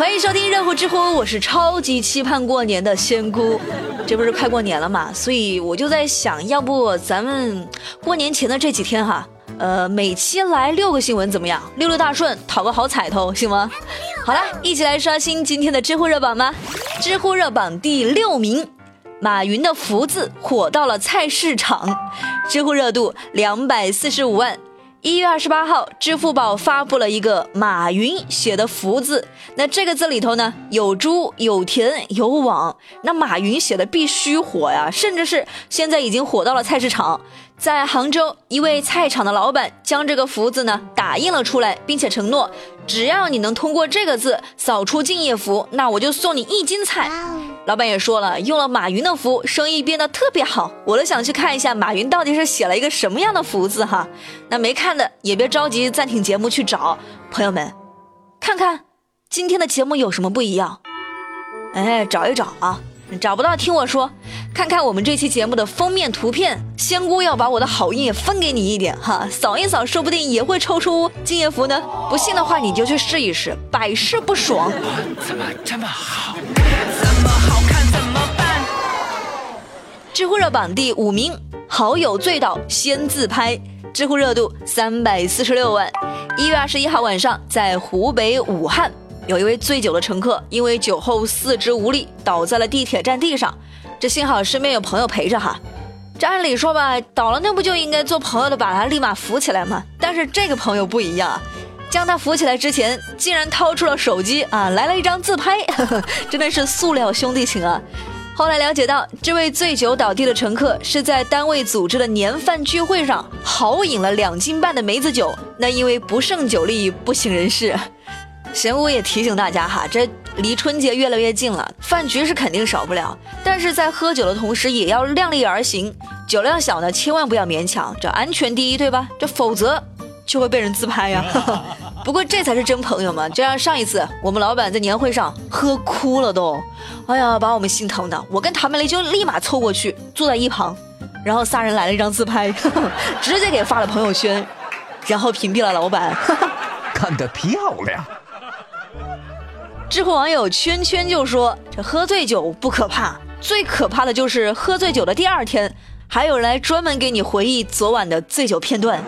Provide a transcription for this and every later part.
欢迎收听热乎知乎，我是超级期盼过年的仙姑。这不是快过年了嘛，所以我就在想，要不咱们过年前的这几天哈，呃，每期来六个新闻怎么样？六六大顺，讨个好彩头，行吗？好了，一起来刷新今天的知乎热榜吧。知乎热榜第六名，马云的福字火到了菜市场，知乎热度两百四十五万。一月二十八号，支付宝发布了一个马云写的福字。那这个字里头呢，有猪、有田、有网。那马云写的必须火呀，甚至是现在已经火到了菜市场。在杭州，一位菜场的老板将这个福字呢打印了出来，并且承诺，只要你能通过这个字扫出敬业福，那我就送你一斤菜。老板也说了，用了马云的福，生意变得特别好。我都想去看一下马云到底是写了一个什么样的福字哈。那没看的也别着急暂停节目去找，朋友们，看看今天的节目有什么不一样？哎，找一找啊，找不到听我说，看看我们这期节目的封面图片，仙姑要把我的好运也分给你一点哈，扫一扫，说不定也会抽出敬业福呢。不信的话，你就去试一试，百试不爽。怎么这么好？知乎热榜第五名，好友醉倒先自拍，知乎热度三百四十六万。一月二十一号晚上，在湖北武汉，有一位醉酒的乘客，因为酒后四肢无力，倒在了地铁站地上。这幸好身边有朋友陪着哈。这按理说吧，倒了那不就应该做朋友的把他立马扶起来吗？但是这个朋友不一样啊，将他扶起来之前，竟然掏出了手机啊，来了一张自拍，呵 呵真的是塑料兄弟情啊。后来了解到，这位醉酒倒地的乘客是在单位组织的年饭聚会上豪饮了两斤半的梅子酒，那因为不胜酒力不省人事。贤武也提醒大家哈，这离春节越来越近了，饭局是肯定少不了，但是在喝酒的同时也要量力而行，酒量小呢千万不要勉强，这安全第一，对吧？这否则就会被人自拍呀。不过这才是真朋友嘛！就像上一次我们老板在年会上喝哭了都，哎呀，把我们心疼的。我跟唐梅雷就立马凑过去坐在一旁，然后仨人来了一张自拍，直接给发了朋友圈，然后屏蔽了老板。干得漂亮！知乎网友圈圈就说：“这喝醉酒不可怕，最可怕的就是喝醉酒的第二天，还有人来专门给你回忆昨晚的醉酒片段。”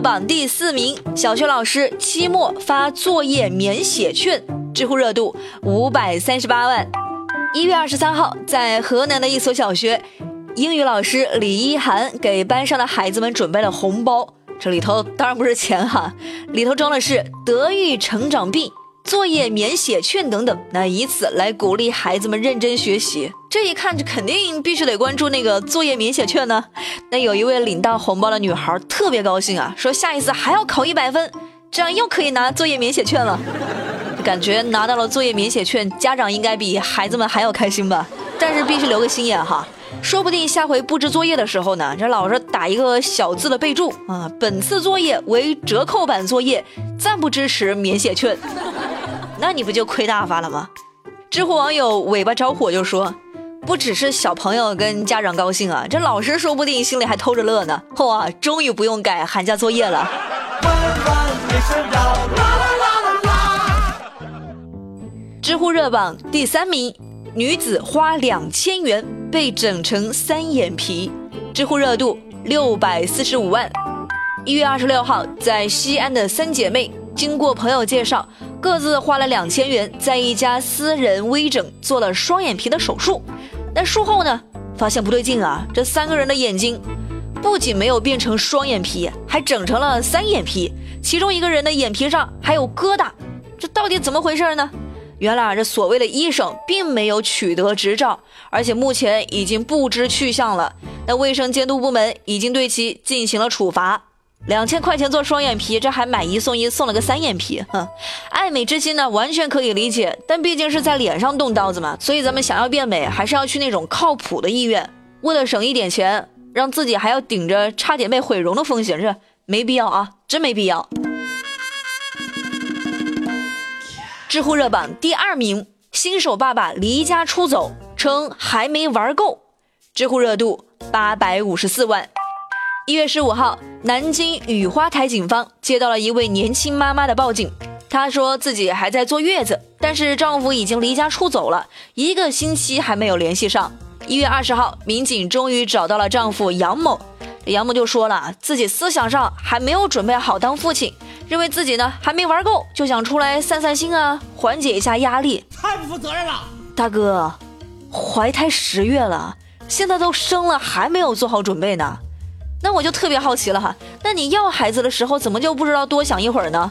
榜第四名，小学老师期末发作业免写券，知乎热度五百三十八万。一月二十三号，在河南的一所小学，英语老师李一涵给班上的孩子们准备了红包，这里头当然不是钱哈，里头装的是德育成长币。作业免写券等等，那以此来鼓励孩子们认真学习。这一看，这肯定必须得关注那个作业免写券呢。那有一位领到红包的女孩特别高兴啊，说下一次还要考一百分，这样又可以拿作业免写券了。感觉拿到了作业免写券，家长应该比孩子们还要开心吧？但是必须留个心眼哈，说不定下回布置作业的时候呢，这老师打一个小字的备注啊，本次作业为折扣版作业，暂不支持免写券。那你不就亏大发了吗？知乎网友尾巴着火就说，不只是小朋友跟家长高兴啊，这老师说不定心里还偷着乐呢。哇，终于不用改寒假作业了。知乎热榜第三名，女子花两千元被整成三眼皮，知乎热度六百四十五万。一月二十六号，在西安的三姐妹经过朋友介绍。各自花了两千元，在一家私人微整做了双眼皮的手术。但术后呢，发现不对劲啊！这三个人的眼睛不仅没有变成双眼皮，还整成了三眼皮。其中一个人的眼皮上还有疙瘩，这到底怎么回事呢？原来啊这所谓的医生并没有取得执照，而且目前已经不知去向了。那卫生监督部门已经对其进行了处罚。两千块钱做双眼皮，这还买一送一，送了个三眼皮，哼，爱美之心呢，完全可以理解。但毕竟是在脸上动刀子嘛，所以咱们想要变美，还是要去那种靠谱的医院。为了省一点钱，让自己还要顶着差点被毁容的风险，这没必要啊，真没必要。知乎热榜第二名，新手爸爸离家出走，称还没玩够，知乎热度八百五十四万。一月十五号，南京雨花台警方接到了一位年轻妈妈的报警，她说自己还在坐月子，但是丈夫已经离家出走了，一个星期还没有联系上。一月二十号，民警终于找到了丈夫杨某，杨某就说了自己思想上还没有准备好当父亲，认为自己呢还没玩够，就想出来散散心啊，缓解一下压力。太不负责任了，大哥，怀胎十月了，现在都生了还没有做好准备呢。那我就特别好奇了哈，那你要孩子的时候怎么就不知道多想一会儿呢？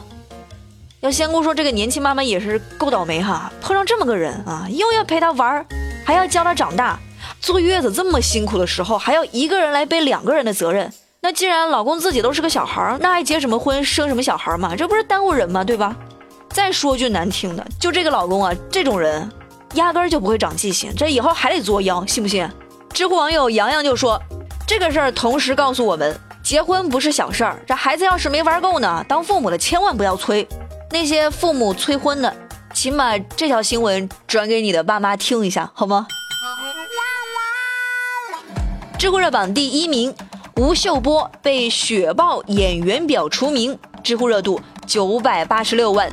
要仙姑说这个年轻妈妈也是够倒霉哈，碰上这么个人啊，又要陪她玩儿，还要教她长大。坐月子这么辛苦的时候，还要一个人来背两个人的责任。那既然老公自己都是个小孩儿，那还结什么婚，生什么小孩儿嘛？这不是耽误人吗？对吧？再说句难听的，就这个老公啊，这种人压根儿就不会长记性，这以后还得作妖，信不信？知乎网友洋洋就说，这个事儿同时告诉我们，结婚不是小事儿。这孩子要是没玩够呢，当父母的千万不要催。那些父母催婚的，请把这条新闻转给你的爸妈听一下，好吗？知乎热榜第一名，吴秀波被雪豹演员表除名，知乎热度九百八十六万。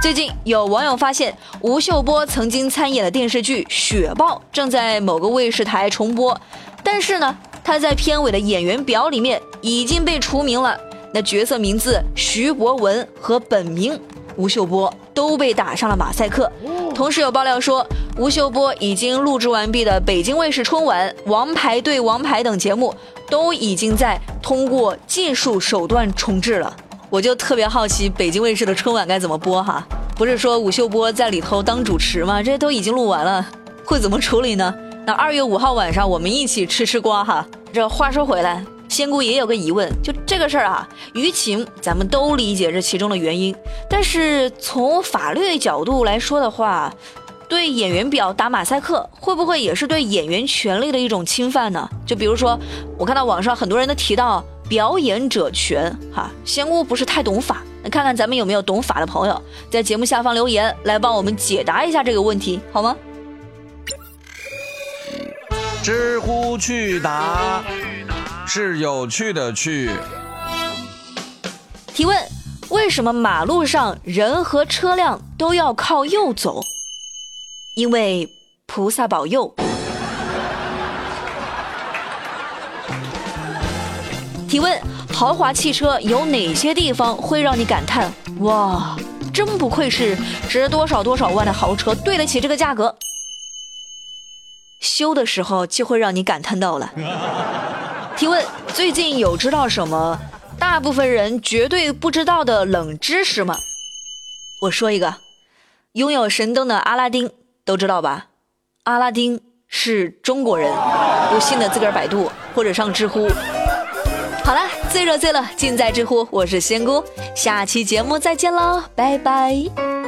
最近有网友发现，吴秀波曾经参演的电视剧《雪豹》正在某个卫视台重播，但是呢，他在片尾的演员表里面已经被除名了，那角色名字徐博文和本名吴秀波都被打上了马赛克。同时有爆料说。吴秀波已经录制完毕的北京卫视春晚《王牌对王牌》等节目，都已经在通过技术手段重置了。我就特别好奇，北京卫视的春晚该怎么播哈？不是说吴秀波在里头当主持吗？这些都已经录完了，会怎么处理呢？那二月五号晚上，我们一起吃吃瓜哈。这话说回来，仙姑也有个疑问，就这个事儿啊，舆情咱们都理解这其中的原因，但是从法律角度来说的话。对演员表打马赛克，会不会也是对演员权利的一种侵犯呢？就比如说，我看到网上很多人都提到表演者权，哈，仙姑不是太懂法，那看看咱们有没有懂法的朋友，在节目下方留言来帮我们解答一下这个问题，好吗？知乎趣答是有趣的趣。提问：为什么马路上人和车辆都要靠右走？因为菩萨保佑。提问：豪华汽车有哪些地方会让你感叹？哇，真不愧是值多少多少万的豪车，对得起这个价格。修的时候就会让你感叹到了。提问：最近有知道什么大部分人绝对不知道的冷知识吗？我说一个，拥有神灯的阿拉丁。都知道吧？阿拉丁是中国人，不信的自个儿百度或者上知乎。好了，最热最乐尽在知乎，我是仙姑，下期节目再见喽，拜拜。